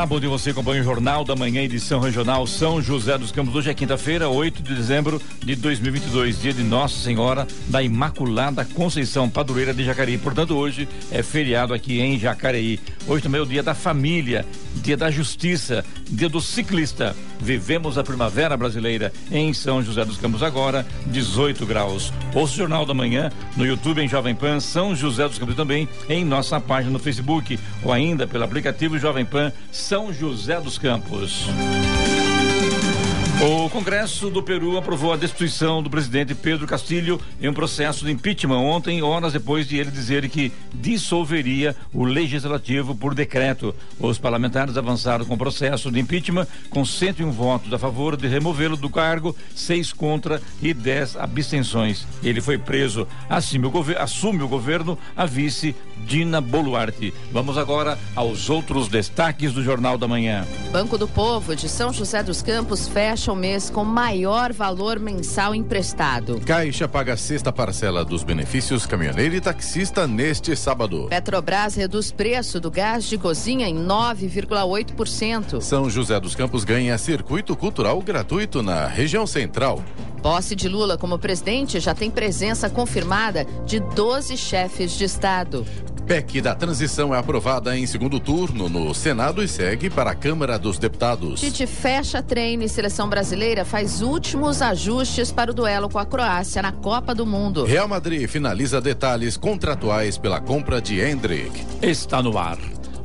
Olá, bom dia você acompanha o Jornal da Manhã, edição regional São José dos Campos. Hoje é quinta-feira, 8 de dezembro de 2022, dia de Nossa Senhora da Imaculada Conceição, padroeira de Jacareí. Portanto, hoje é feriado aqui em Jacareí. Hoje também é o dia da família, dia da justiça, dia do ciclista. Vivemos a primavera brasileira em São José dos Campos agora, 18 graus. Ouça o Jornal da Manhã no YouTube em Jovem Pan São José dos Campos também em nossa página no Facebook ou ainda pelo aplicativo Jovem Pan São José dos Campos. O Congresso do Peru aprovou a destituição do presidente Pedro Castilho em um processo de impeachment ontem, horas depois de ele dizer que dissolveria o legislativo por decreto. Os parlamentares avançaram com o processo de impeachment com 101 votos a favor de removê-lo do cargo, seis contra e 10 abstenções. Ele foi preso. Assume o, assume o governo a vice Dina Boluarte. Vamos agora aos outros destaques do Jornal da Manhã. Banco do Povo de São José dos Campos fecha o mês com maior valor mensal emprestado. Caixa paga a sexta parcela dos benefícios caminhoneiro e taxista neste sábado. Petrobras reduz preço do gás de cozinha em 9,8%. São José dos Campos ganha circuito cultural gratuito na região central. Posse de Lula como presidente já tem presença confirmada de 12 chefes de Estado. PEC da transição é aprovada em segundo turno no Senado e segue para a Câmara dos Deputados. Tite fecha treino e seleção brasileira faz últimos ajustes para o duelo com a Croácia na Copa do Mundo. Real Madrid finaliza detalhes contratuais pela compra de Hendrick. Está no ar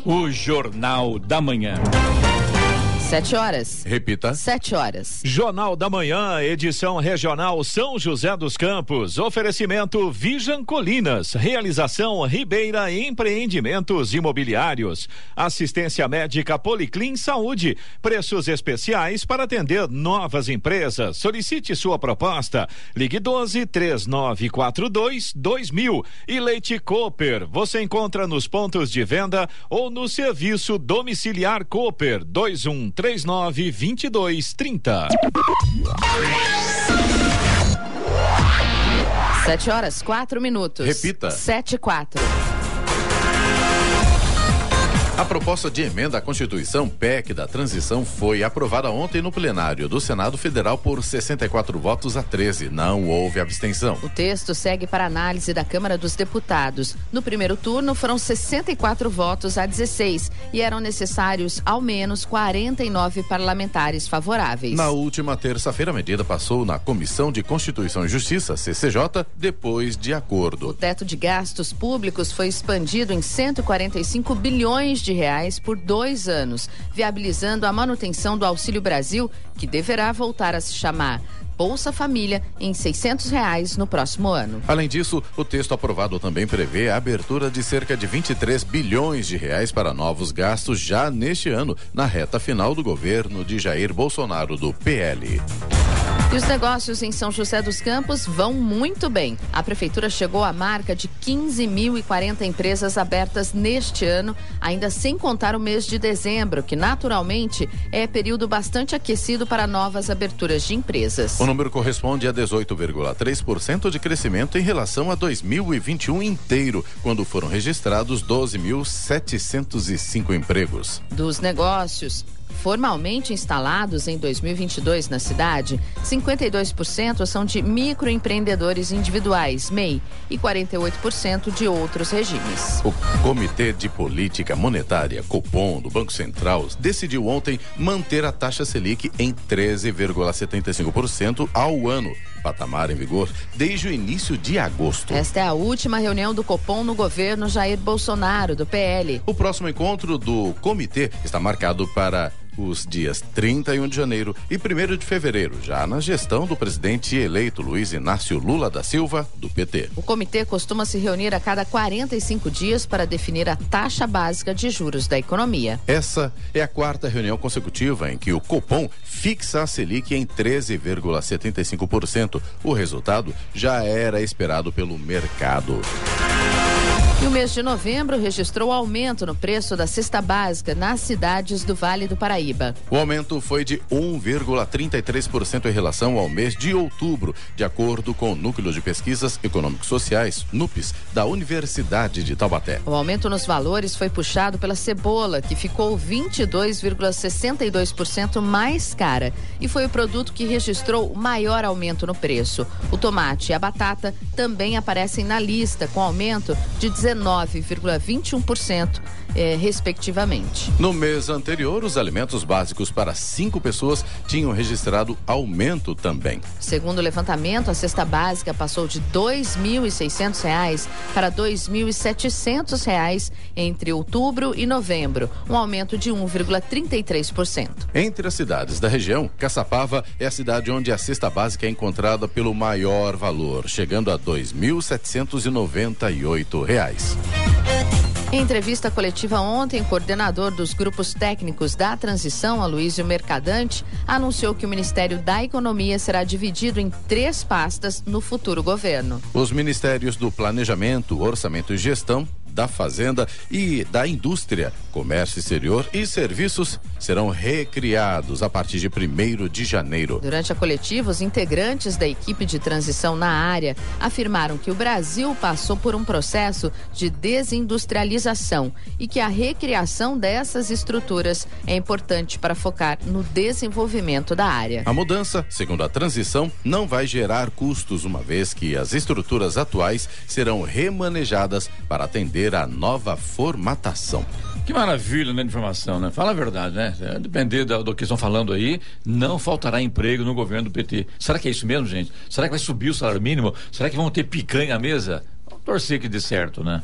o Jornal da Manhã. Sete horas. Repita. Sete horas. Jornal da Manhã, edição regional São José dos Campos. Oferecimento Vijan Colinas. Realização Ribeira Empreendimentos Imobiliários. Assistência médica Policlin Saúde. Preços especiais para atender novas empresas. Solicite sua proposta. Ligue 12 3942 2000. E Leite Cooper. Você encontra nos pontos de venda ou no serviço domiciliar Cooper 21 39 22 30. Sete horas, quatro minutos. Repita. Sete e quatro. A proposta de emenda à Constituição PEC da transição foi aprovada ontem no plenário do Senado Federal por 64 votos a 13. Não houve abstenção. O texto segue para análise da Câmara dos Deputados. No primeiro turno foram 64 votos a 16 e eram necessários ao menos 49 parlamentares favoráveis. Na última terça-feira, a medida passou na Comissão de Constituição e Justiça, CCJ, depois de acordo. O teto de gastos públicos foi expandido em 145 bilhões de reais por dois anos, viabilizando a manutenção do Auxílio Brasil, que deverá voltar a se chamar Bolsa Família em 600 reais no próximo ano. Além disso, o texto aprovado também prevê a abertura de cerca de 23 bilhões de reais para novos gastos já neste ano, na reta final do governo de Jair Bolsonaro do PL. E os negócios em São José dos Campos vão muito bem. A prefeitura chegou à marca de 15.040 empresas abertas neste ano, ainda sem contar o mês de dezembro, que naturalmente é período bastante aquecido para novas aberturas de empresas. O número corresponde a 18,3% de crescimento em relação a 2021 inteiro, quando foram registrados 12.705 empregos. Dos negócios, formalmente instalados em 2022 na cidade, 52% são de microempreendedores individuais, MEI, e 48% de outros regimes. O Comitê de Política Monetária, Copom, do Banco Central, decidiu ontem manter a taxa Selic em 13,75% ao ano patamar em vigor desde o início de agosto. Esta é a última reunião do Copom no governo Jair Bolsonaro, do PL. O próximo encontro do comitê está marcado para os dias 31 de janeiro e 1 de fevereiro, já na gestão do presidente eleito Luiz Inácio Lula da Silva, do PT. O comitê costuma se reunir a cada 45 dias para definir a taxa básica de juros da economia. Essa é a quarta reunião consecutiva em que o Copom fixa a Selic em 13,75%. O resultado já era esperado pelo mercado. E o mês de novembro registrou aumento no preço da cesta básica nas cidades do Vale do Paraíba. O aumento foi de 1,33% em relação ao mês de outubro, de acordo com o Núcleo de Pesquisas Econômicos Sociais, NUPES, da Universidade de Taubaté. O aumento nos valores foi puxado pela cebola, que ficou 22,62% mais cara e foi o produto que registrou o maior aumento no preço. O tomate e a batata também aparecem na lista, com aumento de 19,21%, eh, respectivamente. No mês anterior, os alimentos básicos para cinco pessoas tinham registrado aumento também. Segundo o levantamento, a cesta básica passou de R$ 2.600 para R$ 2.700 entre outubro e novembro, um aumento de 1,33%. Entre as cidades da região, Caçapava é a cidade onde a cesta básica é encontrada pelo maior valor, chegando a 2.798 reais. Em entrevista coletiva ontem, coordenador dos grupos técnicos da transição, Aloysio Mercadante, anunciou que o Ministério da Economia será dividido em três pastas no futuro governo. Os ministérios do Planejamento, Orçamento e Gestão da Fazenda e da Indústria, Comércio Exterior e Serviços serão recriados a partir de 1 de janeiro. Durante a coletiva, os integrantes da equipe de transição na área afirmaram que o Brasil passou por um processo de desindustrialização e que a recriação dessas estruturas é importante para focar no desenvolvimento da área. A mudança, segundo a transição, não vai gerar custos, uma vez que as estruturas atuais serão remanejadas para atender a nova formatação. Que maravilha, né, informação, né? Fala a verdade, né? É, depender do, do, que estão falando aí, não faltará emprego no governo do PT. Será que é isso mesmo, gente? Será que vai subir o salário mínimo? Será que vão ter picanha à mesa? Vamos torcer que dê certo, né?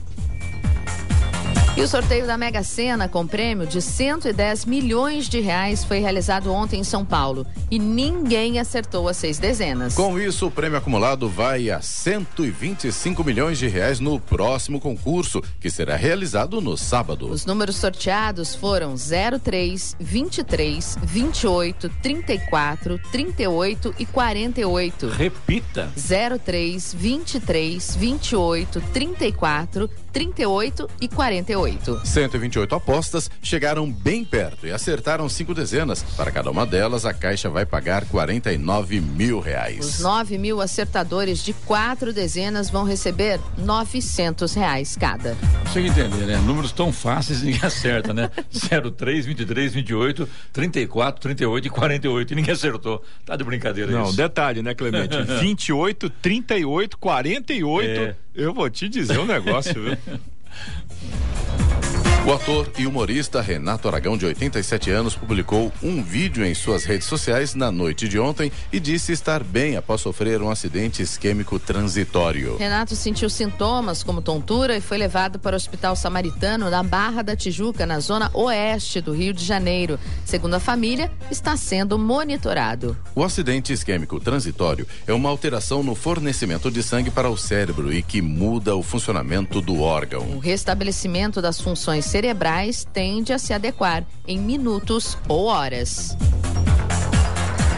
E o sorteio da Mega Sena com prêmio de 110 milhões de reais foi realizado ontem em São Paulo e ninguém acertou as seis dezenas. Com isso, o prêmio acumulado vai a 125 milhões de reais no próximo concurso, que será realizado no sábado. Os números sorteados foram 03, 23, 28, 34, 38 e 48. Repita. 03, 23, 28, 34, 38 e 48. 128 apostas chegaram bem perto e acertaram cinco dezenas. Para cada uma delas, a Caixa vai pagar 49 mil reais. Os 9 mil acertadores de quatro dezenas vão receber 900 reais cada. Consigo entender, né? Números tão fáceis ninguém acerta, né? 03, 23, 28, 34, 38 e 48. E ninguém acertou. Tá de brincadeira Não, isso. detalhe, né, Clemente? 28, 38, 48. É. Eu vou te dizer um negócio, viu? O ator e humorista Renato Aragão, de 87 anos, publicou um vídeo em suas redes sociais na noite de ontem e disse estar bem após sofrer um acidente isquêmico transitório. Renato sentiu sintomas como tontura e foi levado para o Hospital Samaritano na Barra da Tijuca, na zona oeste do Rio de Janeiro. Segundo a família, está sendo monitorado. O acidente isquêmico transitório é uma alteração no fornecimento de sangue para o cérebro e que muda o funcionamento do órgão. O restabelecimento das funções cerebrais tende a se adequar em minutos ou horas.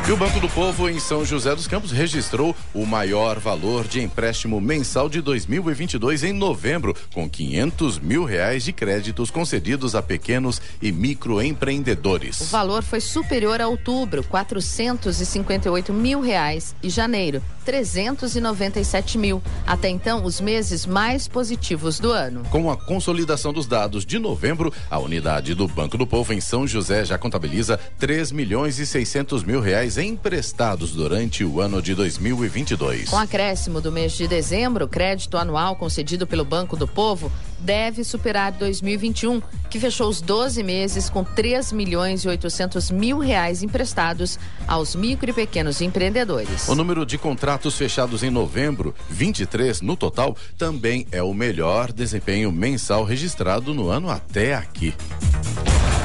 E o Banco do Povo em São José dos Campos registrou o maior valor de empréstimo mensal de 2022 em novembro, com 500 mil reais de créditos concedidos a pequenos e microempreendedores. O valor foi superior a outubro, 458 mil reais, e janeiro, 397 mil. Até então, os meses mais positivos do ano. Com a consolidação dos dados de novembro, a unidade do Banco do Povo em São José já contabiliza 3 milhões e 600 mil reais emprestados durante o ano de 2022. Com acréscimo do mês de dezembro, o crédito anual concedido pelo Banco do Povo deve superar 2021, que fechou os 12 meses com 3 milhões e 800 mil reais emprestados aos micro e pequenos empreendedores. O número de contratos fechados em novembro, 23 no total, também é o melhor desempenho mensal registrado no ano até aqui.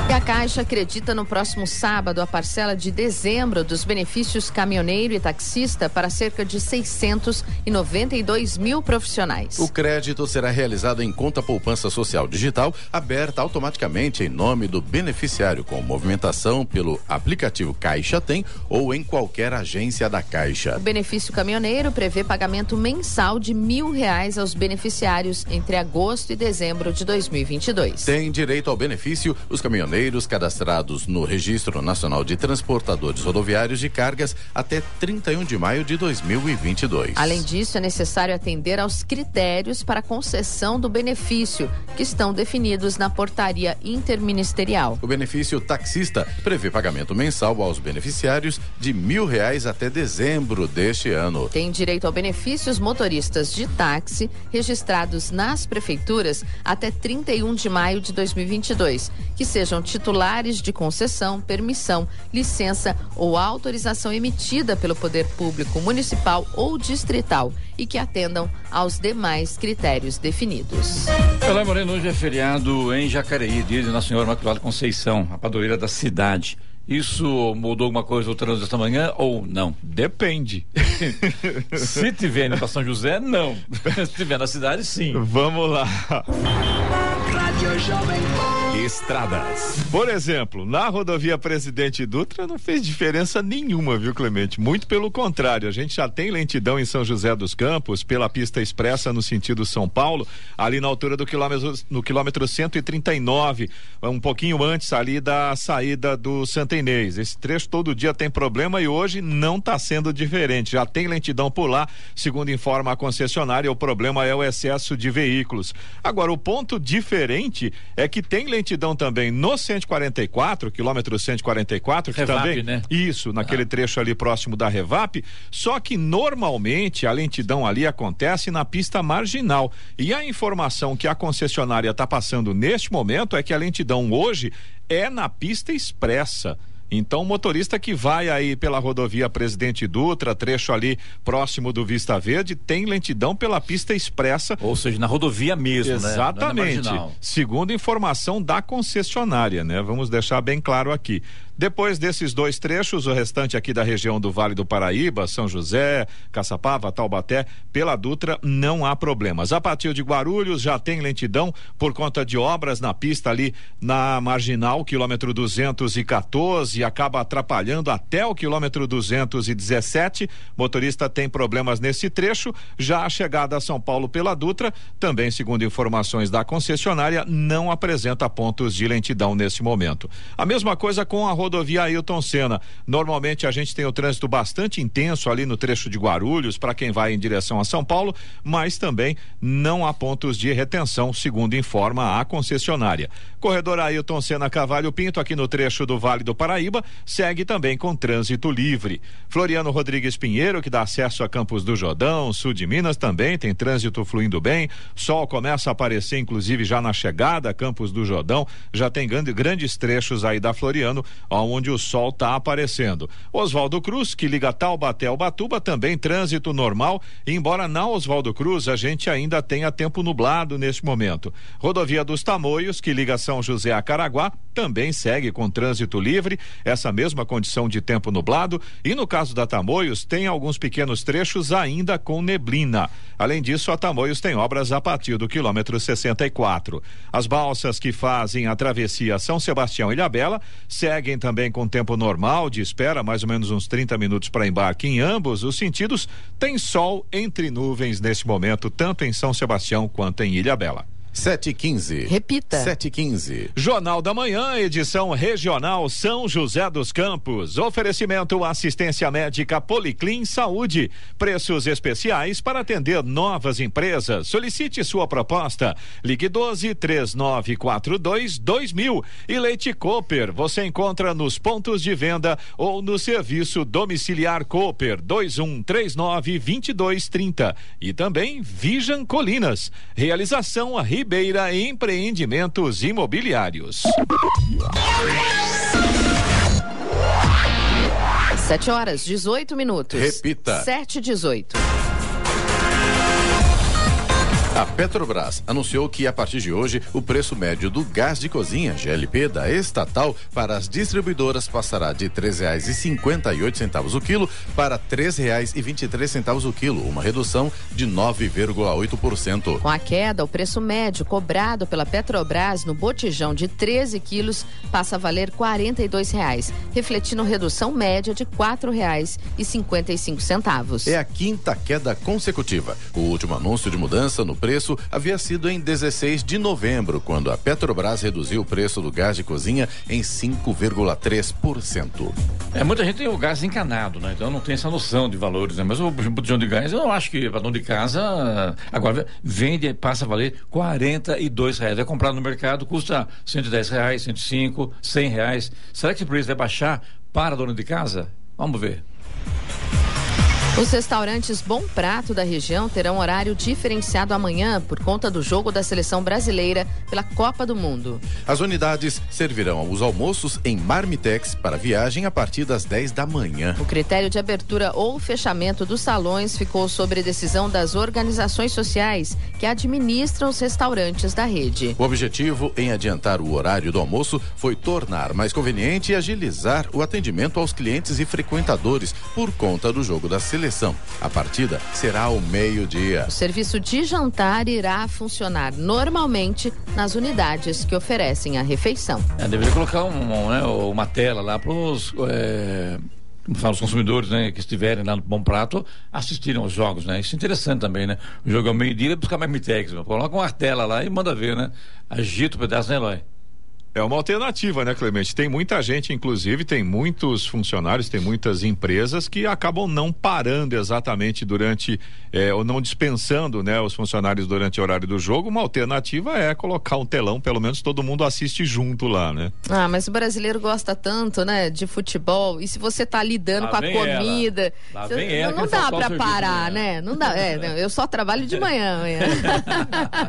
E a Caixa acredita no próximo sábado a parcela de dezembro dos benefícios caminhoneiro e taxista para cerca de 692 mil profissionais. O crédito será realizado em conta poupança social digital, aberta automaticamente em nome do beneficiário, com movimentação pelo aplicativo Caixa Tem ou em qualquer agência da Caixa. O benefício caminhoneiro prevê pagamento mensal de mil reais aos beneficiários entre agosto e dezembro de 2022. Tem direito ao benefício os caminhoneiros cadastrados no Registro Nacional de Transportadores Rodoviários de Cargas até 31 de maio de 2022. Além disso, é necessário atender aos critérios para concessão do benefício, que estão definidos na portaria interministerial. O benefício taxista prevê pagamento mensal aos beneficiários de mil reais até dezembro deste ano. Tem direito ao benefício os motoristas de táxi registrados nas prefeituras até 31 de maio de 2022, que sejam titulares de concessão, permissão, licença ou autorização emitida pelo poder público municipal ou distrital e que atendam aos demais critérios definidos. Olá, Moreno, hoje é feriado em Jacareí, dia de Nossa Senhora Imaculada Conceição, a padroeira da cidade. Isso mudou alguma coisa no trânsito esta manhã ou não? Depende. Se tiver indo para São José, não. Se tiver na cidade, sim. Vamos lá. Estradas. Por exemplo, na rodovia Presidente Dutra não fez diferença nenhuma, viu, Clemente? Muito pelo contrário, a gente já tem lentidão em São José dos Campos pela pista expressa no sentido São Paulo, ali na altura do quilômetro no quilômetro 139, um pouquinho antes ali da saída do Santa Inês. Esse trecho todo dia tem problema e hoje não está sendo diferente. Já tem lentidão por lá, segundo informa a concessionária, o problema é o excesso de veículos. Agora, o ponto diferente é que tem lentidão também no 144, quilômetro 144, que Revap, também. né? Isso, naquele Ah. trecho ali próximo da Revap. Só que normalmente a lentidão ali acontece na pista marginal. E a informação que a concessionária está passando neste momento é que a lentidão hoje é na pista expressa. Então, o motorista que vai aí pela rodovia Presidente Dutra, trecho ali próximo do Vista Verde, tem lentidão pela pista expressa Ou seja, na rodovia mesmo, né? Não é na Exatamente. Segundo informação da concessionária, né? Vamos deixar bem claro aqui. Depois desses dois trechos, o restante aqui da região do Vale do Paraíba, São José, Caçapava, Taubaté, pela Dutra, não há problemas. A partir de Guarulhos já tem lentidão por conta de obras na pista ali na marginal, quilômetro 214, acaba atrapalhando até o quilômetro 217. Motorista tem problemas nesse trecho. Já a chegada a São Paulo pela Dutra, também segundo informações da concessionária, não apresenta pontos de lentidão nesse momento. A mesma coisa com a rodovia Ailton Senna. Normalmente a gente tem o trânsito bastante intenso ali no trecho de Guarulhos para quem vai em direção a São Paulo, mas também não há pontos de retenção, segundo informa a concessionária. Corredor Ailton Senna Cavalho Pinto, aqui no trecho do Vale do Paraíba, segue também com trânsito livre. Floriano Rodrigues Pinheiro, que dá acesso a Campos do Jordão, sul de Minas, também tem trânsito fluindo bem. Sol começa a aparecer, inclusive, já na chegada a Campos do Jordão. Já tem grande- grandes trechos aí da Floriano, onde o sol está aparecendo. Oswaldo Cruz, que liga Taubaté ao Batuba, também trânsito normal, embora na Oswaldo Cruz a gente ainda tenha tempo nublado neste momento. Rodovia dos Tamoios, que liga São José a Caraguá, também segue com trânsito livre, essa mesma condição de tempo nublado. E no caso da Tamoios, tem alguns pequenos trechos ainda com neblina. Além disso, a Tamoios tem obras a partir do quilômetro 64. As balsas que fazem a travessia São Sebastião e Ilhabela seguem também com tempo normal de espera, mais ou menos uns 30 minutos para embarque em ambos os sentidos. Tem sol entre nuvens neste momento, tanto em São Sebastião quanto em Ilhabela. 715. Repita. 715. Jornal da Manhã, edição regional São José dos Campos. Oferecimento assistência médica Policlin Saúde. Preços especiais para atender novas empresas. Solicite sua proposta. Ligue 12 3942 2000. E Leite Cooper. Você encontra nos pontos de venda ou no serviço domiciliar Cooper 2139 2230. E também Vijan Colinas. Realização a Ribeira Empreendimentos Imobiliários. 7 horas, 18 minutos. Repita. 7 e 18. A Petrobras anunciou que a partir de hoje o preço médio do gás de cozinha GLP da estatal para as distribuidoras passará de R$ 3,58 o quilo para R$ 3,23 o quilo, uma redução de 9,8%. Com a queda, o preço médio cobrado pela Petrobras no botijão de 13 quilos passa a valer 42 reais, refletindo redução média de R$ 4,55. É a quinta queda consecutiva. O último anúncio de mudança no preço havia sido em 16 de novembro, quando a Petrobras reduziu o preço do gás de cozinha em 5,3%. É, muita gente tem o gás encanado, né? Então não tem essa noção de valores, né? Mas o botijão de gás, eu não acho que para dono de casa agora vende, passa a valer 42 reais. É comprado no mercado, custa 110 reais, 105, 100 reais. Será que esse preço vai baixar para dono de casa? Vamos ver. Os restaurantes Bom Prato da região terão horário diferenciado amanhã por conta do jogo da seleção brasileira pela Copa do Mundo. As unidades servirão os almoços em marmitex para viagem a partir das 10 da manhã. O critério de abertura ou fechamento dos salões ficou sobre decisão das organizações sociais que administram os restaurantes da rede. O objetivo em adiantar o horário do almoço foi tornar mais conveniente e agilizar o atendimento aos clientes e frequentadores por conta do jogo da seleção seleção. A partida será ao meio-dia. O serviço de jantar irá funcionar normalmente nas unidades que oferecem a refeição. É, deveria colocar um, né, uma tela lá para os. É fala os consumidores, né, que estiverem lá no Bom Prato, assistirem aos jogos, né? Isso é interessante também, né? O jogo é meio-dia, buscar mais mitex, coloca uma tela lá e manda ver, né? Agita o pedaço, né, Eloy? É uma alternativa, né, Clemente? Tem muita gente, inclusive, tem muitos funcionários, tem muitas empresas que acabam não parando exatamente durante, é, ou não dispensando, né, os funcionários durante o horário do jogo. Uma alternativa é colocar um telão, pelo menos todo mundo assiste junto lá, né? Ah, mas o brasileiro gosta tanto, né, de futebol. E se você tá lidando lá com a comida, você, não, não dá para parar, né? Não dá. É, eu só trabalho de manhã. amanhã.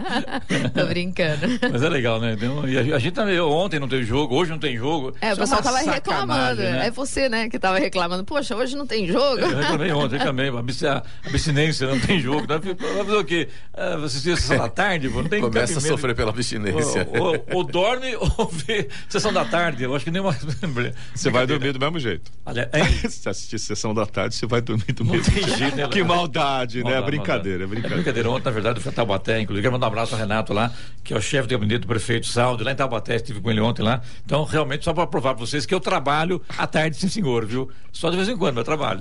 Tô brincando. Mas é legal, né? E a, a gente também ontem não teve jogo, hoje não tem jogo. É, o é pessoal tava reclamando. Né? É você, né, que tava reclamando. Poxa, hoje não tem jogo. Eu reclamei ontem, reclamei. A abstinência não tem jogo. Vai fazer o quê? Ah, você assistir a sessão da tarde, não tem Começa a sofrer pela abstinência. Ou, ou, ou, dorme ou vê sessão da tarde. Eu acho que nem uma. Você vai dormir do mesmo jeito. Olha, se assistir sessão da tarde, você vai dormir do não mesmo jeito. Jeito, né, que maldade, né? É brincadeira, é brincadeira. É brincadeira. Ontem, na verdade, eu fui a Taubaté, inclusive. Quero mandar um abraço ao Renato lá, que é o chefe de gabinete do prefeito Saldo, lá em Taubaté, estive com ele ontem lá. Então, realmente, só para provar para vocês que eu trabalho à tarde, sim, senhor, viu? Só de vez em quando eu trabalho.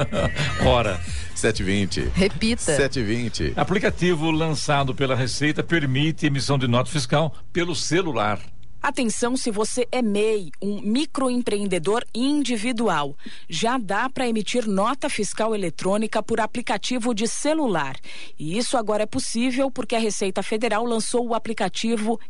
Hora. 720. Repita. 720. Aplicativo lançado pela Receita permite emissão de nota fiscal pelo celular. Atenção se você é MEI, um microempreendedor individual. Já dá para emitir nota fiscal eletrônica por aplicativo de celular. E isso agora é possível porque a Receita Federal lançou o aplicativo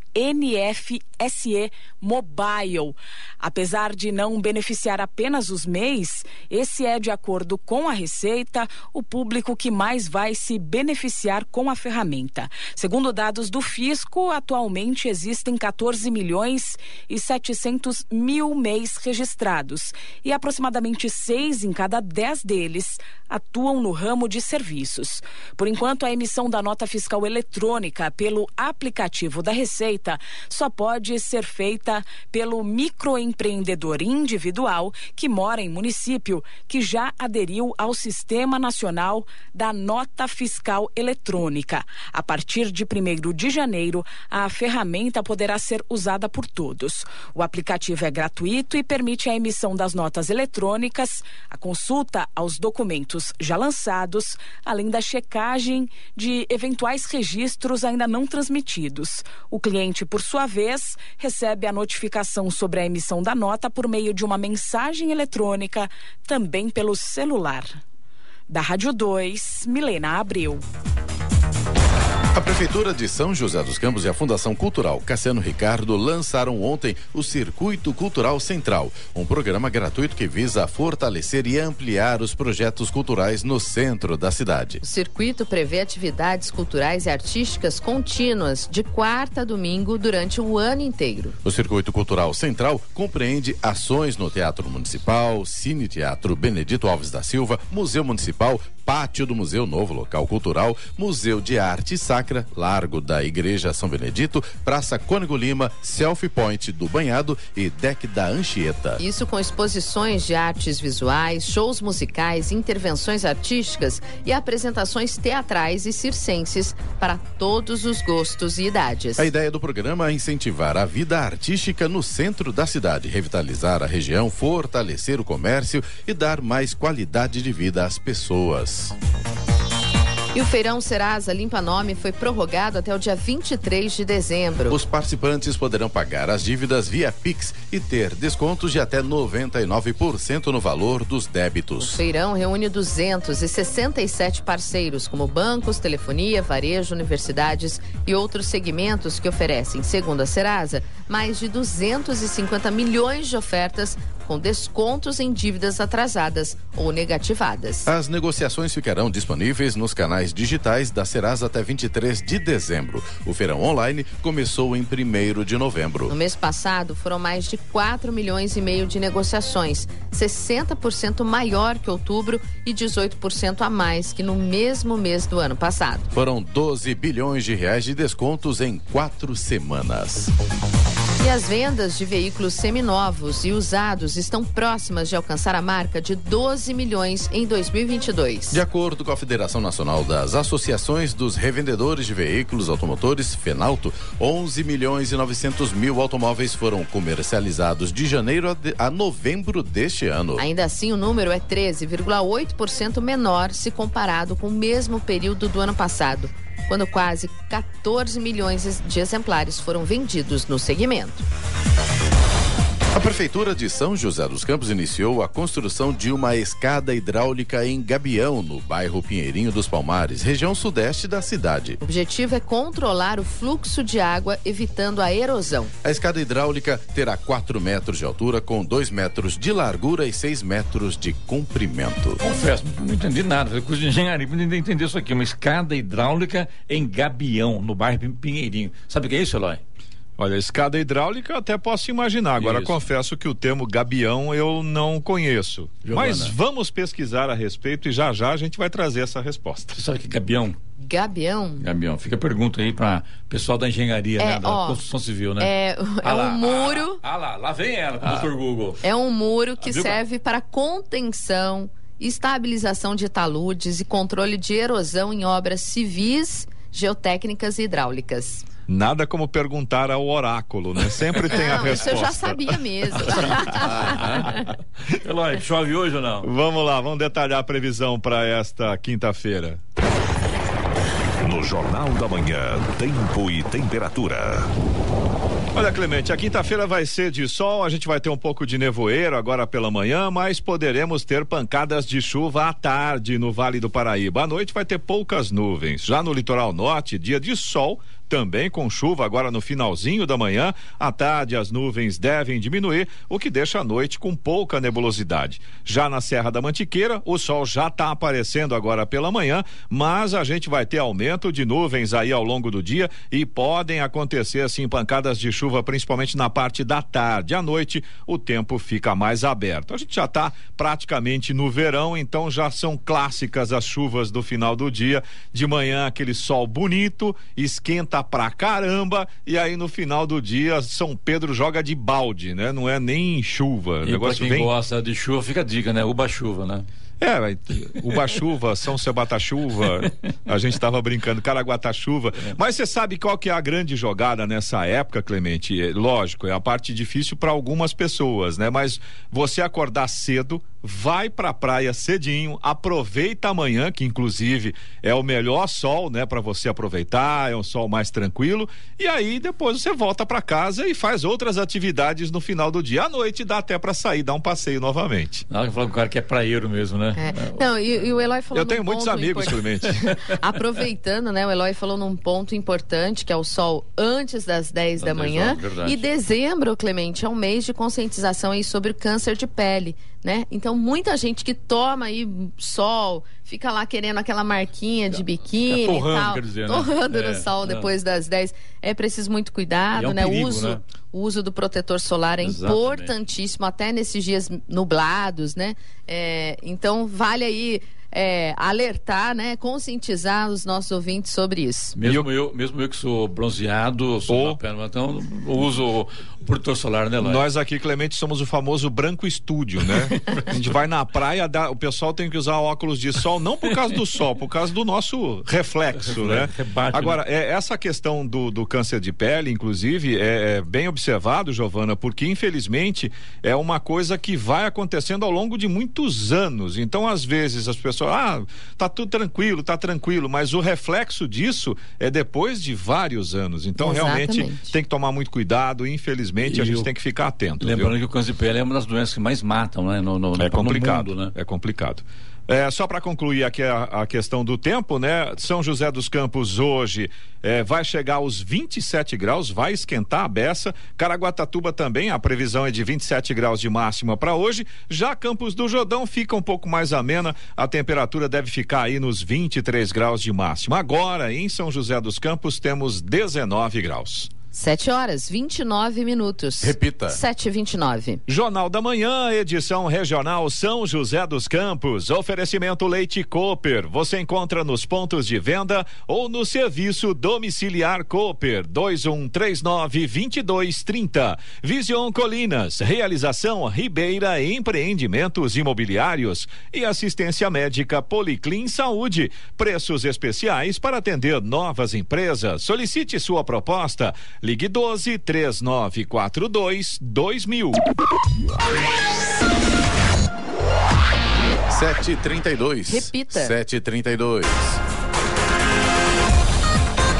NFSE Mobile. Apesar de não beneficiar apenas os MEIs, esse é, de acordo com a Receita, o público que mais vai se beneficiar com a ferramenta. Segundo dados do Fisco, atualmente existem 14 milhões e 700 mil MEIs registrados e aproximadamente seis em cada dez deles atuam no ramo de serviços. Por enquanto, a emissão da nota fiscal eletrônica pelo aplicativo da Receita só pode ser feita pelo microempreendedor individual que mora em município que já aderiu ao Sistema Nacional da Nota Fiscal Eletrônica. A partir de 1 de janeiro, a ferramenta poderá ser usada por todos. O aplicativo é gratuito e permite a emissão das notas eletrônicas, a consulta aos documentos já lançados, além da checagem de eventuais registros ainda não transmitidos. O cliente, por sua vez, recebe a notificação sobre a emissão da nota por meio de uma mensagem eletrônica, também pelo celular. Da Rádio 2, Milena Abreu. A Prefeitura de São José dos Campos e a Fundação Cultural Cassiano Ricardo lançaram ontem o Circuito Cultural Central, um programa gratuito que visa fortalecer e ampliar os projetos culturais no centro da cidade. O circuito prevê atividades culturais e artísticas contínuas de quarta a domingo durante o ano inteiro. O Circuito Cultural Central compreende ações no Teatro Municipal, Cine Teatro Benedito Alves da Silva, Museu Municipal, pátio do Museu Novo Local Cultural, Museu de Arte Largo da Igreja São Benedito, Praça Cônigo Lima, Selfie Point do Banhado e Deck da Anchieta. Isso com exposições de artes visuais, shows musicais, intervenções artísticas e apresentações teatrais e circenses para todos os gostos e idades. A ideia do programa é incentivar a vida artística no centro da cidade, revitalizar a região, fortalecer o comércio e dar mais qualidade de vida às pessoas. E o feirão Serasa Limpa Nome foi prorrogado até o dia 23 de dezembro. Os participantes poderão pagar as dívidas via Pix e ter descontos de até 99% no valor dos débitos. O feirão reúne 267 parceiros, como bancos, telefonia, varejo, universidades e outros segmentos que oferecem, segundo a Serasa, mais de 250 milhões de ofertas com descontos em dívidas atrasadas ou negativadas. As negociações ficarão disponíveis nos canais digitais da Serasa até 23 de dezembro. O feirão online começou em 1 de novembro. No mês passado, foram mais de 4 milhões e meio de negociações, 60% maior que outubro e 18% a mais que no mesmo mês do ano passado. Foram 12 bilhões de reais de descontos em quatro semanas. E as vendas de veículos seminovos e usados estão próximas de alcançar a marca de 12 milhões em 2022. De acordo com a Federação Nacional das Associações dos Revendedores de Veículos Automotores, FENAUTO, 11 milhões e 900 mil automóveis foram comercializados de janeiro a, de, a novembro deste ano. Ainda assim, o número é 13,8% menor se comparado com o mesmo período do ano passado quando quase 14 milhões de exemplares foram vendidos no segmento. A Prefeitura de São José dos Campos iniciou a construção de uma escada hidráulica em Gabião, no bairro Pinheirinho dos Palmares, região sudeste da cidade. O objetivo é controlar o fluxo de água, evitando a erosão. A escada hidráulica terá 4 metros de altura, com 2 metros de largura e 6 metros de comprimento. Confesso, não entendi nada. Foi curso de engenharia para entender isso aqui. Uma escada hidráulica em Gabião, no bairro Pinheirinho. Sabe o que é isso, Eloy? Olha, escada hidráulica até posso imaginar. Agora, Isso. confesso que o termo gabião eu não conheço. Giovana. Mas vamos pesquisar a respeito e já já a gente vai trazer essa resposta. Você sabe que gabião? Gabião? Gabião. Fica a pergunta aí para pessoal da engenharia, é, né? Da ó, construção civil, né? É, é ah lá, um muro. Ah, ah, lá, lá vem ela, ah, Dr. Google. É um muro que ah, serve para contenção, estabilização de taludes e controle de erosão em obras civis, geotécnicas e hidráulicas. Nada como perguntar ao oráculo, né? Sempre tem não, a resposta. Isso eu já sabia mesmo. Eloy, chove hoje ou não? Vamos lá, vamos detalhar a previsão para esta quinta-feira. No Jornal da Manhã, tempo e temperatura. Olha, Clemente, a quinta-feira vai ser de sol, a gente vai ter um pouco de nevoeiro agora pela manhã, mas poderemos ter pancadas de chuva à tarde no Vale do Paraíba. À noite vai ter poucas nuvens. Já no litoral norte, dia de sol, também com chuva agora no finalzinho da manhã. À tarde, as nuvens devem diminuir, o que deixa a noite com pouca nebulosidade. Já na Serra da Mantiqueira, o sol já está aparecendo agora pela manhã, mas a gente vai ter aumento de nuvens aí ao longo do dia e podem acontecer assim pancadas de chuva, principalmente na parte da tarde. À noite, o tempo fica mais aberto. A gente já está praticamente no verão, então já são clássicas as chuvas do final do dia. De manhã, aquele sol bonito, esquenta venta pra caramba e aí no final do dia São Pedro joga de balde, né? Não é nem chuva. E negócio pra quem gosta de chuva, fica a dica, né? Uba-chuva, né? É, Uba-chuva, São Sebata-chuva, a gente estava brincando, Caraguata-chuva. É. Mas você sabe qual que é a grande jogada nessa época, Clemente? É, lógico, é a parte difícil para algumas pessoas, né? Mas você acordar cedo, vai pra praia cedinho, aproveita amanhã, que inclusive é o melhor sol, né, para você aproveitar, é um sol mais tranquilo, e aí depois você volta para casa e faz outras atividades no final do dia. À noite dá até para sair, dar um passeio novamente. Não, eu falo com o cara que é praieiro mesmo, né? É. Não, e, e, o Eloy falou Eu tenho muitos amigos, Clemente. Aproveitando, né, o Eloy falou num ponto importante, que é o sol antes das 10 da manhã, e dezembro, Clemente, é um mês de conscientização aí sobre o câncer de pele né? Então muita gente que toma aí sol, fica lá querendo aquela marquinha de biquíni torrando, e tal, quer dizer, né? torrando né? no é, sol é. depois das 10. É preciso muito cuidado, é um né? Perigo, o uso, né? o uso do protetor solar é Exatamente. importantíssimo até nesses dias nublados, né? É, então vale aí é, alertar, né, conscientizar os nossos ouvintes sobre isso. Mesmo eu, mesmo eu que sou bronzeado, sou oh. então uso o protetor solar, né, Lai? Nós aqui, Clemente, somos o famoso branco estúdio, né? a gente vai na praia, dá, o pessoal tem que usar óculos de sol, não por causa do sol, por causa do nosso reflexo, né? Rebate, Agora, né? É, essa questão do, do câncer de pele, inclusive, é, é bem observado, Giovana, porque infelizmente é uma coisa que vai acontecendo ao longo de muitos anos. Então, às vezes, as pessoas, ah, tá tudo tranquilo, tá tranquilo, mas o reflexo disso é depois de vários anos. Então, Exatamente. realmente tem que tomar muito cuidado, infelizmente, e a gente tem que ficar atento. Lembrando viu? que o câncer de pele é uma das doenças que mais matam, né? No, no, é complicado, mundo, né? É complicado. É, só para concluir aqui a, a, questão do tempo, né? São José dos Campos hoje é, vai chegar aos 27 graus, vai esquentar a beça. Caraguatatuba também, a previsão é de 27 graus de máxima para hoje. Já Campos do Jordão fica um pouco mais amena, a temperatura deve ficar aí nos 23 graus de máxima. Agora, em São José dos Campos, temos 19 graus. 7 horas 29 minutos. Repita. 7 e 29 Jornal da Manhã, edição regional São José dos Campos. Oferecimento Leite Cooper. Você encontra nos pontos de venda ou no serviço domiciliar Cooper 2139 2230. Vision Colinas. Realização Ribeira Empreendimentos Imobiliários e assistência médica Policlin Saúde. Preços especiais para atender novas empresas. Solicite sua proposta Ligue 12 3942 2000. 732. Repita. 732.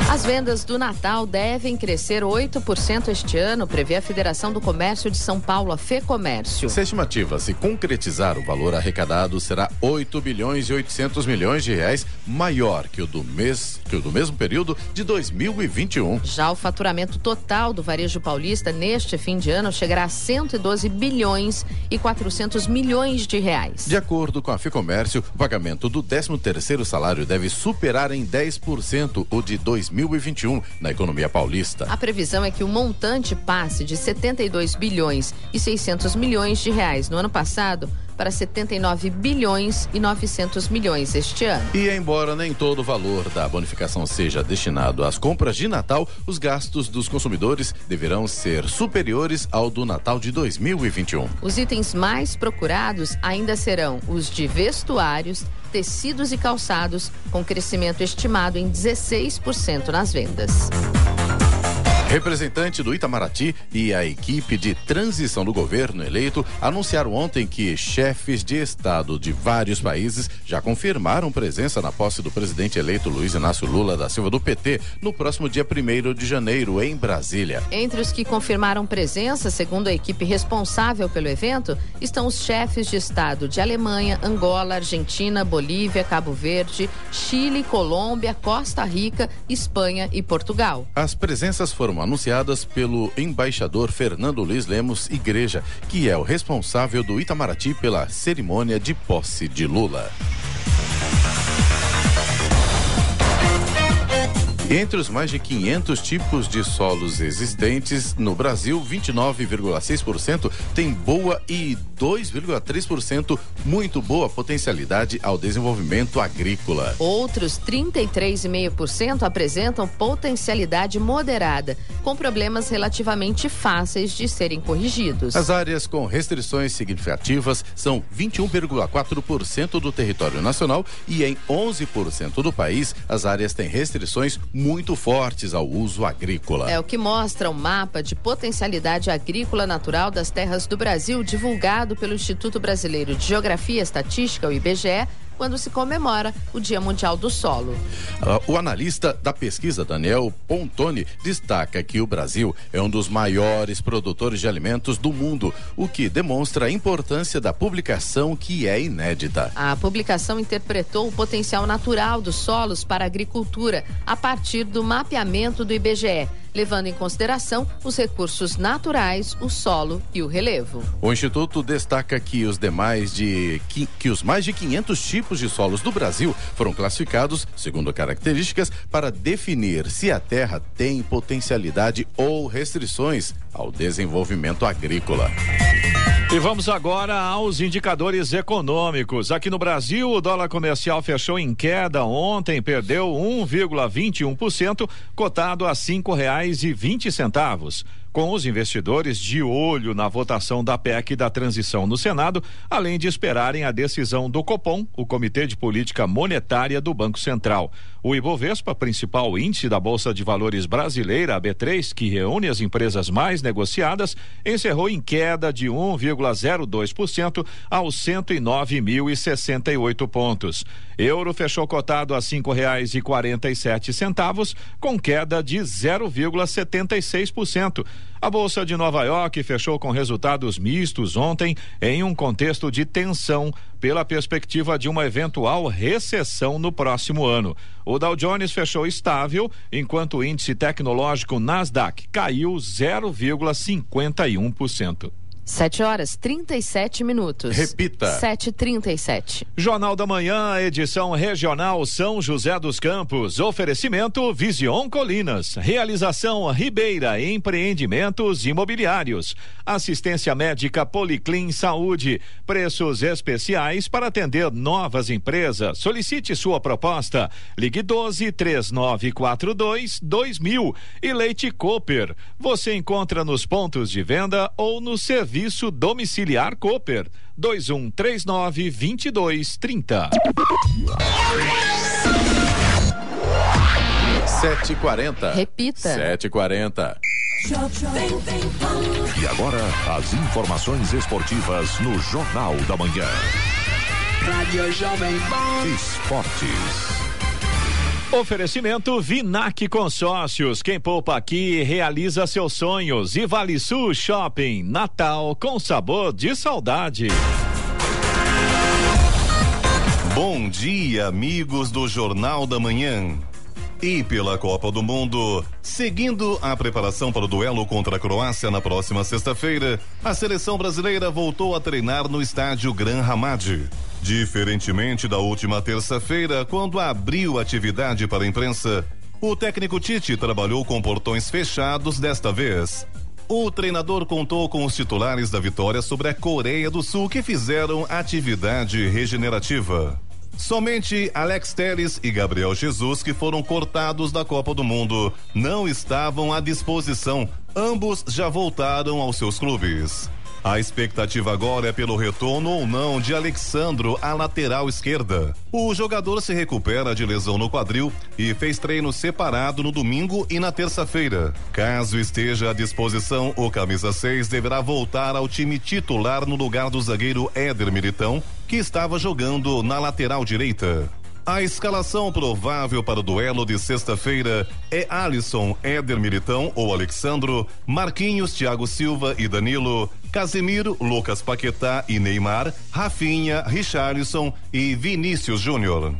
As vendas do Natal devem crescer 8% este ano, prevê a Federação do Comércio de São Paulo, a FEComércio. Se a estimativa se concretizar, o valor arrecadado será 8 bilhões e 800 milhões de reais, maior que o do mês, que o do mesmo período de 2021. Já o faturamento total do varejo paulista neste fim de ano chegará a 112 bilhões e 400 milhões de reais. De acordo com a FEComércio, o pagamento do 13º salário deve superar em 10% o de 2021 2021 na economia paulista. A previsão é que o montante passe de 72 bilhões e 600 milhões de reais no ano passado para 79 bilhões e 900 milhões este ano. E embora nem todo o valor da bonificação seja destinado às compras de Natal, os gastos dos consumidores deverão ser superiores ao do Natal de 2021. Os itens mais procurados ainda serão os de vestuários, tecidos e calçados, com crescimento estimado em 16% nas vendas. Representante do Itamaraty e a equipe de transição do governo eleito anunciaram ontem que chefes de Estado de vários países já confirmaram presença na posse do presidente eleito Luiz Inácio Lula da Silva do PT no próximo dia 1 de janeiro, em Brasília. Entre os que confirmaram presença, segundo a equipe responsável pelo evento, estão os chefes de Estado de Alemanha, Angola, Argentina, Bolívia, Cabo Verde, Chile, Colômbia, Costa Rica, Espanha e Portugal. As presenças foram anunciadas pelo embaixador Fernando Luiz Lemos Igreja, que é o responsável do Itamaraty pela cerimônia de posse de Lula. Entre os mais de 500 tipos de solos existentes no Brasil, 29,6% tem boa e 2,3% muito boa potencialidade ao desenvolvimento agrícola. Outros 33,5% apresentam potencialidade moderada, com problemas relativamente fáceis de serem corrigidos. As áreas com restrições significativas são 21,4% do território nacional e em 11% do país as áreas têm restrições muito fortes ao uso agrícola. É o que mostra o mapa de potencialidade agrícola natural das terras do Brasil, divulgado pelo Instituto Brasileiro de Geografia e Estatística, o IBGE, quando se comemora o Dia Mundial do Solo. Uh, o analista da pesquisa, Daniel Pontoni, destaca que o Brasil é um dos maiores produtores de alimentos do mundo, o que demonstra a importância da publicação que é inédita. A publicação interpretou o potencial natural dos solos para a agricultura a partir do mapeamento do IBGE levando em consideração os recursos naturais, o solo e o relevo. O Instituto destaca que os demais de que, que os mais de 500 tipos de solos do Brasil foram classificados segundo características para definir se a terra tem potencialidade ou restrições ao desenvolvimento agrícola. E vamos agora aos indicadores econômicos. Aqui no Brasil, o dólar comercial fechou em queda ontem, perdeu 1,21%, cotado a cinco reais e vinte centavos com os investidores de olho na votação da PEC da transição no Senado, além de esperarem a decisão do Copom, o Comitê de Política Monetária do Banco Central. O Ibovespa, principal índice da Bolsa de Valores brasileira, a B3, que reúne as empresas mais negociadas, encerrou em queda de 1,02% aos 109.068 pontos. Euro fechou cotado a cinco reais e quarenta e sete centavos, com queda de 0,76%. A Bolsa de Nova York fechou com resultados mistos ontem, em um contexto de tensão pela perspectiva de uma eventual recessão no próximo ano. O Dow Jones fechou estável, enquanto o índice tecnológico Nasdaq caiu 0,51%. 7 horas 37 minutos. Repita. 7h37. Jornal da Manhã, edição regional São José dos Campos. Oferecimento Vision Colinas. Realização Ribeira Empreendimentos Imobiliários. Assistência médica Policlin Saúde. Preços especiais para atender novas empresas. Solicite sua proposta. Ligue 12 3942 2000. E Leite Cooper. Você encontra nos pontos de venda ou no serviço Serviço Domiciliar Cooper. 2139 2230. 7h40. Repita. 7h40. E agora, as informações esportivas no Jornal da Manhã. Rádio Jovem Pan. Esportes. Oferecimento Vinac Consórcios. Quem poupa aqui realiza seus sonhos. E Vale Sul Shopping. Natal com sabor de saudade. Bom dia, amigos do Jornal da Manhã. E pela Copa do Mundo, seguindo a preparação para o duelo contra a Croácia na próxima sexta-feira, a seleção brasileira voltou a treinar no estádio Gran Hamad. Diferentemente da última terça-feira, quando abriu atividade para a imprensa, o técnico Tite trabalhou com portões fechados desta vez. O treinador contou com os titulares da vitória sobre a Coreia do Sul que fizeram atividade regenerativa. Somente Alex Teres e Gabriel Jesus, que foram cortados da Copa do Mundo, não estavam à disposição. Ambos já voltaram aos seus clubes. A expectativa agora é pelo retorno ou não de Alexandro à lateral esquerda. O jogador se recupera de lesão no quadril e fez treino separado no domingo e na terça-feira. Caso esteja à disposição, o camisa 6 deverá voltar ao time titular no lugar do zagueiro Éder Militão, que estava jogando na lateral direita. A escalação provável para o duelo de sexta-feira é Alisson, Éder Militão ou Alexandro, Marquinhos, Thiago Silva e Danilo, Casemiro, Lucas Paquetá e Neymar, Rafinha, Richarlison e Vinícius Júnior.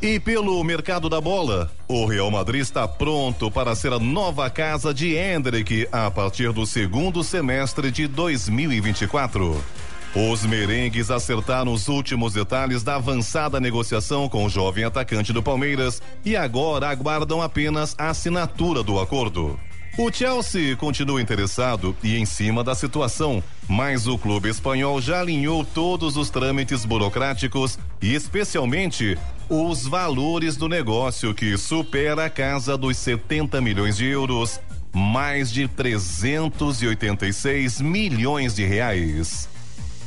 E pelo mercado da bola, o Real Madrid está pronto para ser a nova casa de Hendrick a partir do segundo semestre de 2024. Os merengues acertaram os últimos detalhes da avançada negociação com o jovem atacante do Palmeiras e agora aguardam apenas a assinatura do acordo. O Chelsea continua interessado e em cima da situação, mas o clube espanhol já alinhou todos os trâmites burocráticos e, especialmente, os valores do negócio que supera a casa dos 70 milhões de euros, mais de 386 milhões de reais.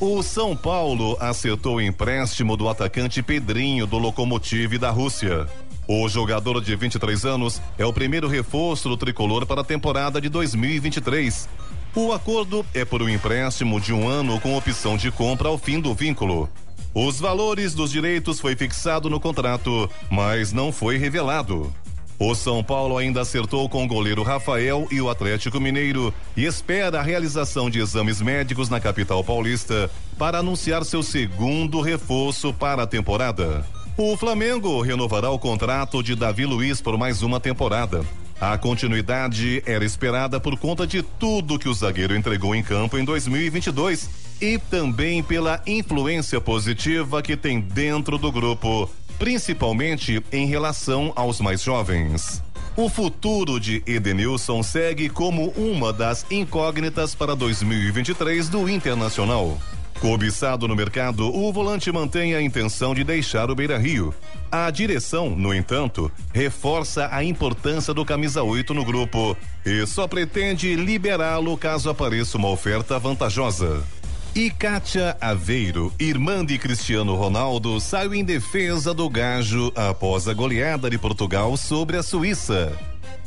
O São Paulo acertou o empréstimo do atacante Pedrinho do Lokomotiv da Rússia. O jogador de 23 anos é o primeiro reforço do tricolor para a temporada de 2023. O acordo é por um empréstimo de um ano com opção de compra ao fim do vínculo. Os valores dos direitos foi fixado no contrato, mas não foi revelado. O São Paulo ainda acertou com o goleiro Rafael e o Atlético Mineiro e espera a realização de exames médicos na capital paulista para anunciar seu segundo reforço para a temporada. O Flamengo renovará o contrato de Davi Luiz por mais uma temporada. A continuidade era esperada por conta de tudo que o zagueiro entregou em campo em 2022 e também pela influência positiva que tem dentro do grupo principalmente em relação aos mais jovens. O futuro de Edenilson segue como uma das incógnitas para 2023 do Internacional. Cobiçado no mercado, o volante mantém a intenção de deixar o Beira Rio. A direção, no entanto, reforça a importância do camisa 8 no grupo e só pretende liberá-lo caso apareça uma oferta vantajosa. E Kátia Aveiro, irmã de Cristiano Ronaldo, saiu em defesa do Gajo após a goleada de Portugal sobre a Suíça.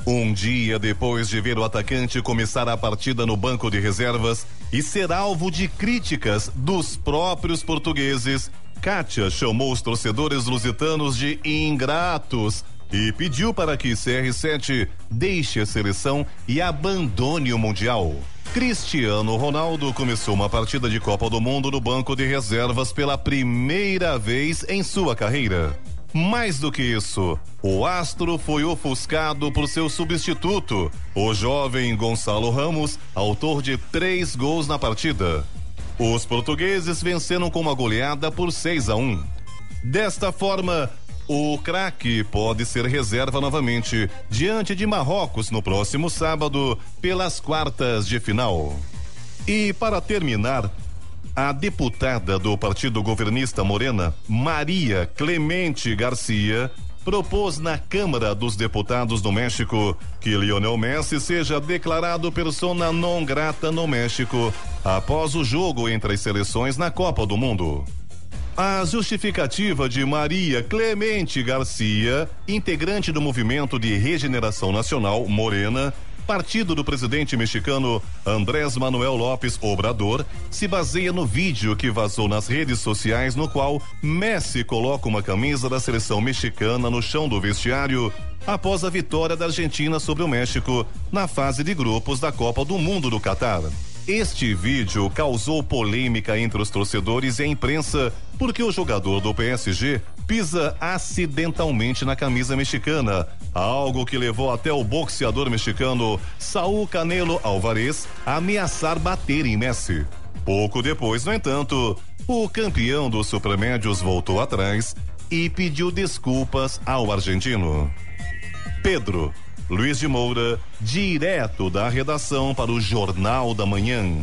Um dia depois de ver o atacante começar a partida no banco de reservas e ser alvo de críticas dos próprios portugueses, Kátia chamou os torcedores lusitanos de ingratos e pediu para que CR7 deixe a seleção e abandone o Mundial. Cristiano Ronaldo começou uma partida de Copa do Mundo no banco de reservas pela primeira vez em sua carreira. Mais do que isso, o astro foi ofuscado por seu substituto, o jovem Gonçalo Ramos, autor de três gols na partida. Os portugueses venceram com uma goleada por 6 a 1. Desta forma, o craque pode ser reserva novamente diante de Marrocos no próximo sábado pelas quartas de final. E para terminar, a deputada do Partido Governista Morena, Maria Clemente Garcia, propôs na Câmara dos Deputados do México que Lionel Messi seja declarado persona non grata no México após o jogo entre as seleções na Copa do Mundo. A justificativa de Maria Clemente Garcia, integrante do Movimento de Regeneração Nacional Morena, partido do presidente mexicano Andrés Manuel Lopes Obrador, se baseia no vídeo que vazou nas redes sociais no qual Messi coloca uma camisa da seleção mexicana no chão do vestiário após a vitória da Argentina sobre o México na fase de grupos da Copa do Mundo do Catar. Este vídeo causou polêmica entre os torcedores e a imprensa porque o jogador do PSG pisa acidentalmente na camisa mexicana, algo que levou até o boxeador mexicano Saul Canelo Alvarez a ameaçar bater em Messi. Pouco depois, no entanto, o campeão dos supermédios voltou atrás e pediu desculpas ao argentino. Pedro Luiz de Moura, direto da redação para o Jornal da Manhã.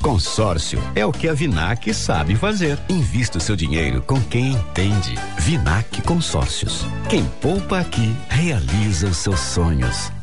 consórcio é o que a Vinac sabe fazer. Invista o seu dinheiro com quem entende. Vinac Consórcios. Quem poupa aqui realiza os seus sonhos.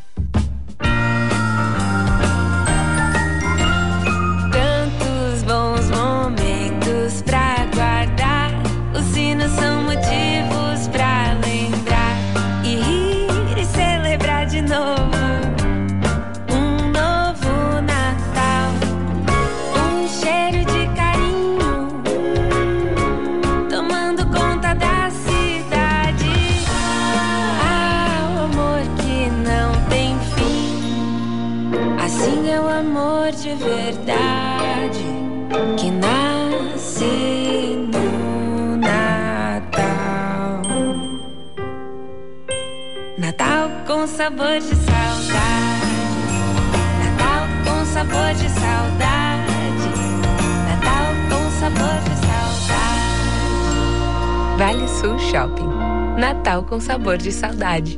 Sabor de saudade. Natal com sabor de saudade. Natal com sabor de saudade. Vale Sul Shopping. Natal com sabor de saudade.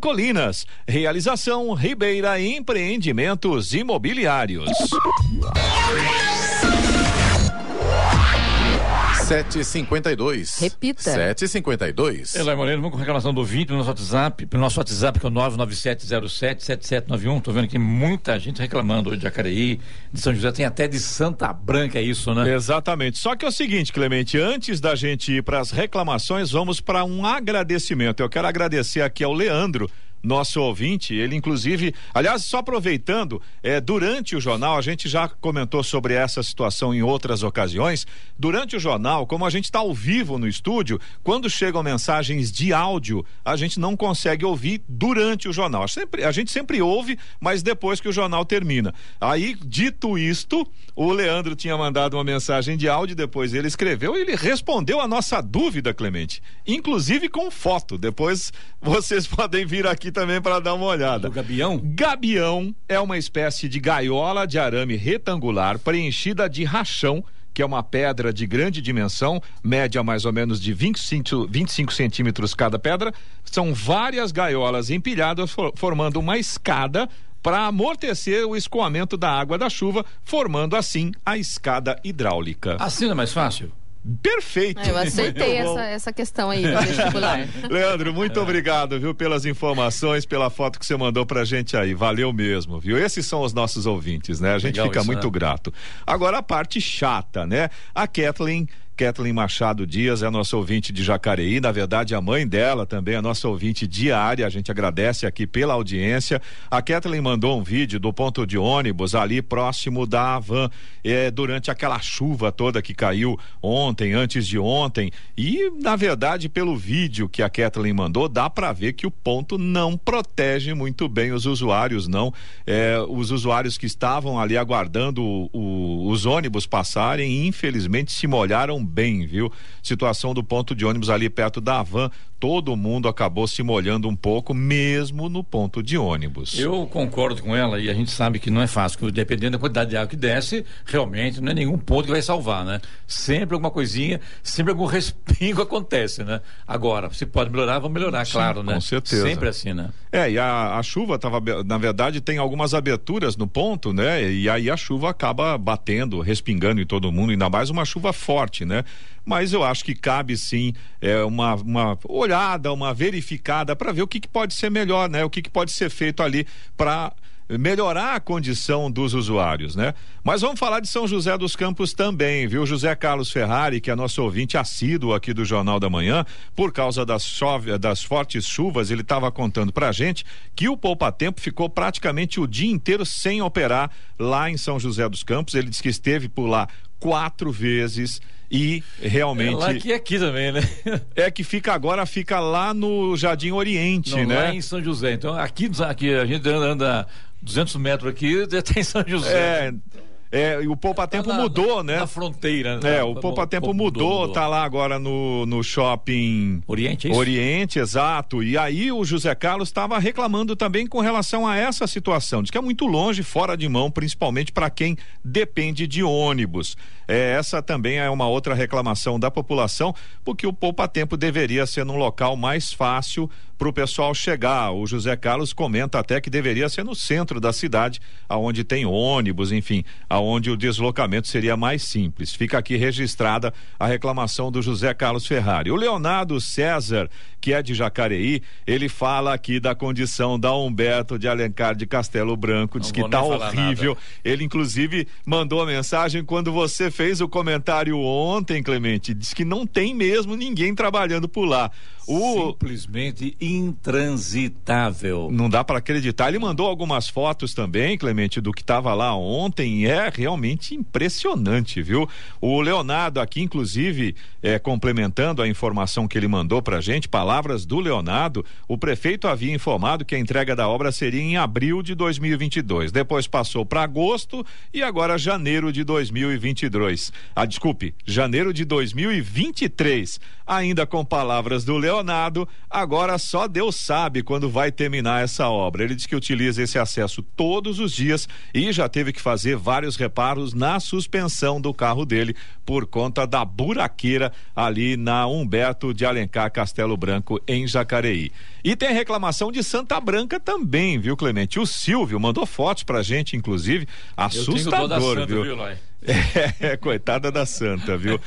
Colinas. Realização Ribeira Empreendimentos Imobiliários. 752. Repita. 752. Eloy Moreno, vamos com reclamação do vídeo no nosso WhatsApp, pelo nosso WhatsApp, que é o 997077791. Tô vendo que muita gente reclamando hoje de Jacareí, de São José, tem até de Santa Branca é isso, né? Exatamente. Só que é o seguinte, Clemente, antes da gente ir para as reclamações, vamos para um agradecimento. Eu quero agradecer aqui ao Leandro nosso ouvinte, ele inclusive, aliás, só aproveitando, é, durante o jornal, a gente já comentou sobre essa situação em outras ocasiões. Durante o jornal, como a gente está ao vivo no estúdio, quando chegam mensagens de áudio, a gente não consegue ouvir durante o jornal. Sempre, a gente sempre ouve, mas depois que o jornal termina. Aí, dito isto, o Leandro tinha mandado uma mensagem de áudio, depois ele escreveu e ele respondeu a nossa dúvida, Clemente, inclusive com foto. Depois vocês podem vir aqui também para dar uma olhada. O gabião? Gabião é uma espécie de gaiola de arame retangular preenchida de rachão que é uma pedra de grande dimensão, média mais ou menos de 25, 25 centímetros cada pedra. São várias gaiolas empilhadas, for, formando uma escada para amortecer o escoamento da água da chuva, formando assim a escada hidráulica. Assim é mais fácil? Perfeito. Eu aceitei essa, essa questão aí do vestibular. Leandro, muito obrigado, viu, pelas informações, pela foto que você mandou pra gente aí. Valeu mesmo, viu? Esses são os nossos ouvintes, né? A gente Legal fica isso, muito né? grato. Agora a parte chata, né? A Kathleen Kathleen Machado Dias é nossa ouvinte de Jacareí, na verdade a mãe dela também é nossa ouvinte diária, a gente agradece aqui pela audiência. A Kathleen mandou um vídeo do ponto de ônibus ali próximo da Havan, é, durante aquela chuva toda que caiu ontem, antes de ontem, e na verdade pelo vídeo que a Kathleen mandou, dá para ver que o ponto não protege muito bem os usuários, não. É, os usuários que estavam ali aguardando o- o- os ônibus passarem, infelizmente se molharam bem, viu? Situação do ponto de ônibus ali perto da Havan, todo mundo acabou se molhando um pouco, mesmo no ponto de ônibus. Eu concordo com ela e a gente sabe que não é fácil, dependendo da quantidade de água que desce, realmente não é nenhum ponto que vai salvar, né? Sempre alguma coisinha, sempre algum respingo acontece, né? Agora, se pode melhorar, vamos melhorar, Sim, claro, né? com certeza. Sempre assim, né? É, e a, a chuva tava, na verdade, tem algumas aberturas no ponto, né? E aí a chuva acaba batendo, respingando em todo mundo, ainda mais uma chuva forte, né? Mas eu acho que cabe sim é, uma, uma olhada, uma verificada para ver o que, que pode ser melhor, né? O que, que pode ser feito ali para melhorar a condição dos usuários, né? Mas vamos falar de São José dos Campos também, viu? José Carlos Ferrari, que é nosso ouvinte assíduo aqui do Jornal da Manhã, por causa das, chove, das fortes chuvas, ele estava contando pra gente que o Poupa Tempo ficou praticamente o dia inteiro sem operar lá em São José dos Campos. Ele disse que esteve por lá quatro vezes e realmente É lá que é aqui também, né? é que fica agora fica lá no Jardim Oriente, Não, né? Lá em São José. Então, aqui, aqui a gente anda, anda 200 metros aqui, já tem São José. É, é, o Poupa Tempo Tá na- mudou, né? Na fronteira. né? É, o Poupa Tempo Mudou, mudou, mudou. tá lá agora no, no shopping Oriente, é isso? Oriente, exato. E aí o José Carlos estava reclamando também com relação a essa situação. Diz que é muito longe, fora de mão, principalmente para quem depende de ônibus. É, essa também é uma outra reclamação da população, porque o Poupa Tempo deveria ser num local mais fácil para o pessoal chegar. O José Carlos comenta até que deveria ser no centro da cidade, aonde tem ônibus, enfim, aonde o deslocamento seria mais simples. Fica aqui registrada a reclamação do José Carlos Ferrari. O Leonardo César, que é de Jacareí, ele fala aqui da condição da Humberto de Alencar de Castelo Branco, diz Não que tá horrível. nada. Ele inclusive mandou a mensagem quando você fez o comentário ontem, Clemente, diz que não tem mesmo ninguém trabalhando por lá. O Simplesmente intransitável. não dá para acreditar. Ele mandou algumas fotos também, Clemente, do que estava lá ontem. E é realmente impressionante, viu? O Leonardo aqui, inclusive, é, complementando a informação que ele mandou para gente, palavras do Leonardo, o prefeito havia informado que a entrega da obra seria em abril de 2022. Depois passou para agosto e agora janeiro de 2022. Ah, desculpe, janeiro de 2023. Ainda com palavras do Leonardo, agora só Deus sabe quando vai terminar essa obra. Ele diz que utiliza esse acesso todos os dias e já teve que fazer vários reparos na suspensão do carro dele por conta da buraqueira ali na Humberto de Alencar Castelo Branco em Jacareí. E tem reclamação de Santa Branca também, viu, Clemente? O Silvio mandou fotos pra gente, inclusive, assustador, Santa, viu? É, coitada da santa, viu?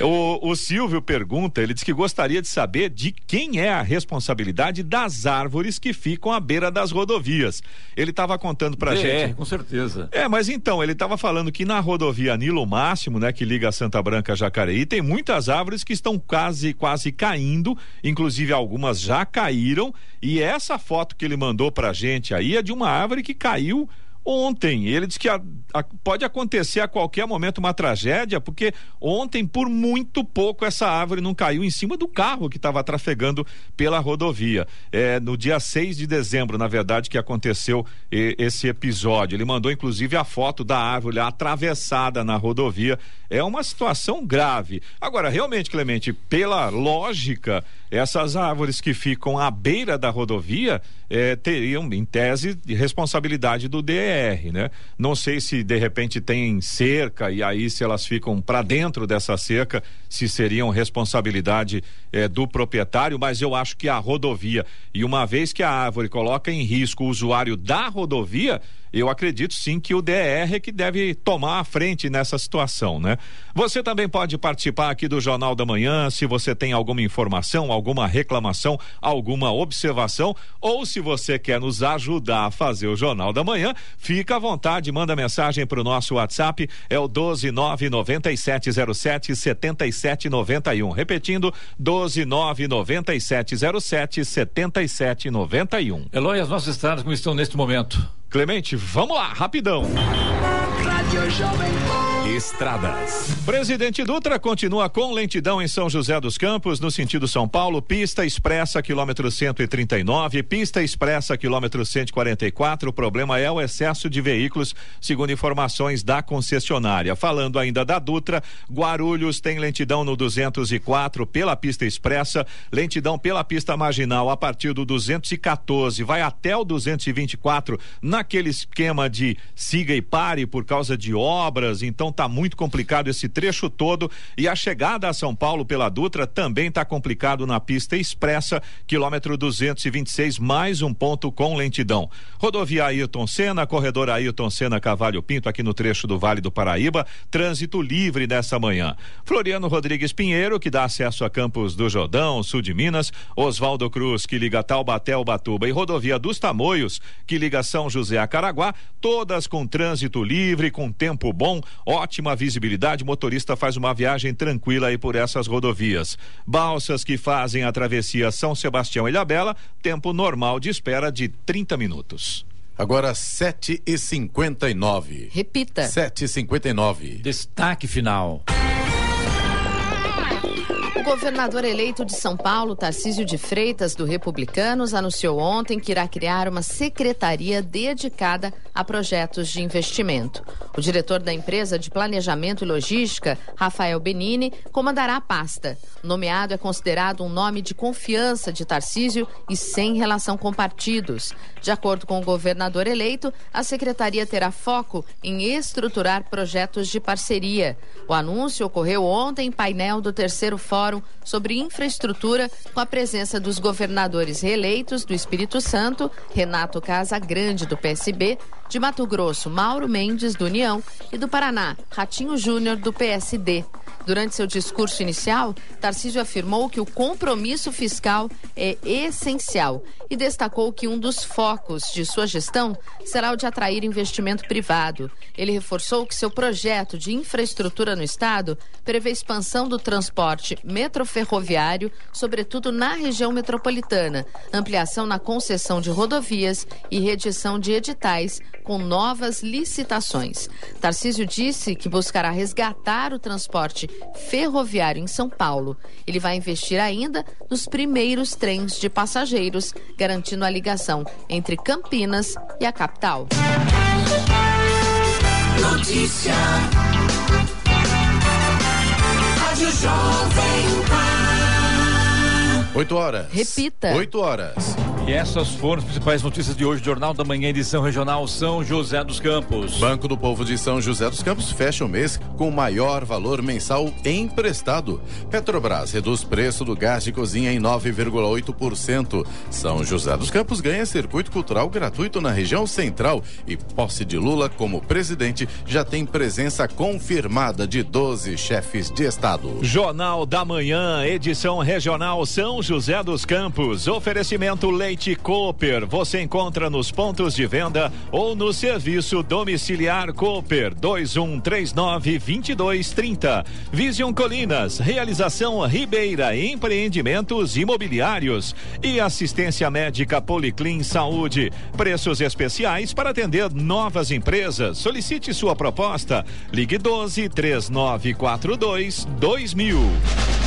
O, o Silvio pergunta, ele diz que gostaria de saber de quem é a responsabilidade das árvores que ficam à beira das rodovias. Ele estava contando pra É, gente. com certeza. É, mas então, ele estava falando que na rodovia Nilo Máximo, né, que liga Santa Branca a Jacareí, tem muitas árvores que estão quase, quase caindo, inclusive algumas já caíram, e essa foto que ele mandou pra gente aí é de uma árvore que caiu ontem. Ele disse que a- a- pode acontecer a qualquer momento uma tragédia, porque ontem, por muito pouco, essa árvore não caiu em cima do carro que estava trafegando pela rodovia. É, no dia 6 de dezembro, na verdade, que aconteceu eh, esse episódio. Ele mandou, inclusive, a foto da árvore atravessada na rodovia. É uma situação grave. Agora, realmente, Clemente, pela lógica, essas árvores que ficam à beira da rodovia eh, teriam, em tese, de responsabilidade do DR, né? Não sei se de repente tem cerca e aí se elas ficam para dentro dessa cerca, se seriam responsabilidade eh, do proprietário, mas eu acho que a rodovia e uma vez que a árvore coloca em risco o usuário da rodovia, eu acredito sim que o DR é que deve tomar a frente nessa situação, né? Você também pode participar aqui do Jornal da Manhã, se você tem alguma informação, alguma reclamação, alguma observação, ou se você quer nos ajudar a fazer o Jornal da Manhã, fica à vontade, manda mensagem para o nosso WhatsApp, é o 1299707 7791. Repetindo, 1299707 7791. Eloy, as nossas estradas como estão neste momento? Clemente, vamos lá, rapidão. Estradas. Presidente Dutra continua com lentidão em São José dos Campos, no sentido São Paulo, pista expressa quilômetro 139, pista expressa quilômetro 144. O problema é o excesso de veículos, segundo informações da concessionária. Falando ainda da Dutra, Guarulhos tem lentidão no 204 pela pista expressa, lentidão pela pista marginal a partir do 214, vai até o 224 naquele esquema de siga e pare por causa de obras, então tá muito complicado esse trecho todo e a chegada a São Paulo pela Dutra também tá complicado na pista expressa, quilômetro 226, mais um ponto com lentidão. Rodovia Ayrton Senna, corredor Ayrton Senna Cavalho Pinto, aqui no trecho do Vale do Paraíba, trânsito livre nessa manhã. Floriano Rodrigues Pinheiro, que dá acesso a Campos do Jordão, sul de Minas, Oswaldo Cruz, que liga Taubaté ao Batuba, e rodovia dos Tamoios, que liga São José a Caraguá, todas com trânsito livre, com tempo bom, ótima visibilidade, motorista faz uma viagem tranquila aí por essas rodovias. Balsas que fazem a travessia São Sebastião Ilhabela, tempo normal de espera de 30 minutos. Agora 7 e 59 Repita. 7 e 59 Destaque final. O governador eleito de São Paulo, Tarcísio de Freitas, do Republicanos, anunciou ontem que irá criar uma secretaria dedicada a projetos de investimento. O diretor da empresa de planejamento e logística, Rafael Benini, comandará a pasta. Nomeado é considerado um nome de confiança de Tarcísio e sem relação com partidos. De acordo com o governador eleito, a secretaria terá foco em estruturar projetos de parceria. O anúncio ocorreu ontem em painel do terceiro Fórum sobre Infraestrutura, com a presença dos governadores reeleitos do Espírito Santo, Renato Casagrande, do PSB, de Mato Grosso, Mauro Mendes, do União, e do Paraná, Ratinho Júnior, do PSD. Durante seu discurso inicial, Tarcísio afirmou que o compromisso fiscal é essencial e destacou que um dos focos de sua gestão será o de atrair investimento privado. Ele reforçou que seu projeto de infraestrutura no estado prevê expansão do transporte metroferroviário, sobretudo na região metropolitana, ampliação na concessão de rodovias e reedição de editais com novas licitações. Tarcísio disse que buscará resgatar o transporte ferroviário em São Paulo. Ele vai investir ainda nos primeiros trens de passageiros, garantindo a ligação entre Campinas e a capital. Notícia. Rádio Jovem Pan. 8 horas. Repita. 8 horas. E essas foram as principais notícias de hoje, Jornal da Manhã, edição regional São José dos Campos. Banco do Povo de São José dos Campos fecha o mês com o maior valor mensal emprestado. Petrobras reduz preço do gás de cozinha em 9,8%. São José dos Campos ganha circuito cultural gratuito na região central e posse de Lula como presidente já tem presença confirmada de 12 chefes de estado. Jornal da Manhã, edição regional São José dos Campos. Oferecimento Cooper. Você encontra nos pontos de venda ou no serviço domiciliar Cooper 2139 2230. Vision Colinas, realização Ribeira Empreendimentos Imobiliários e assistência médica Policlin Saúde. Preços especiais para atender novas empresas. Solicite sua proposta. Ligue 12 3942 2000.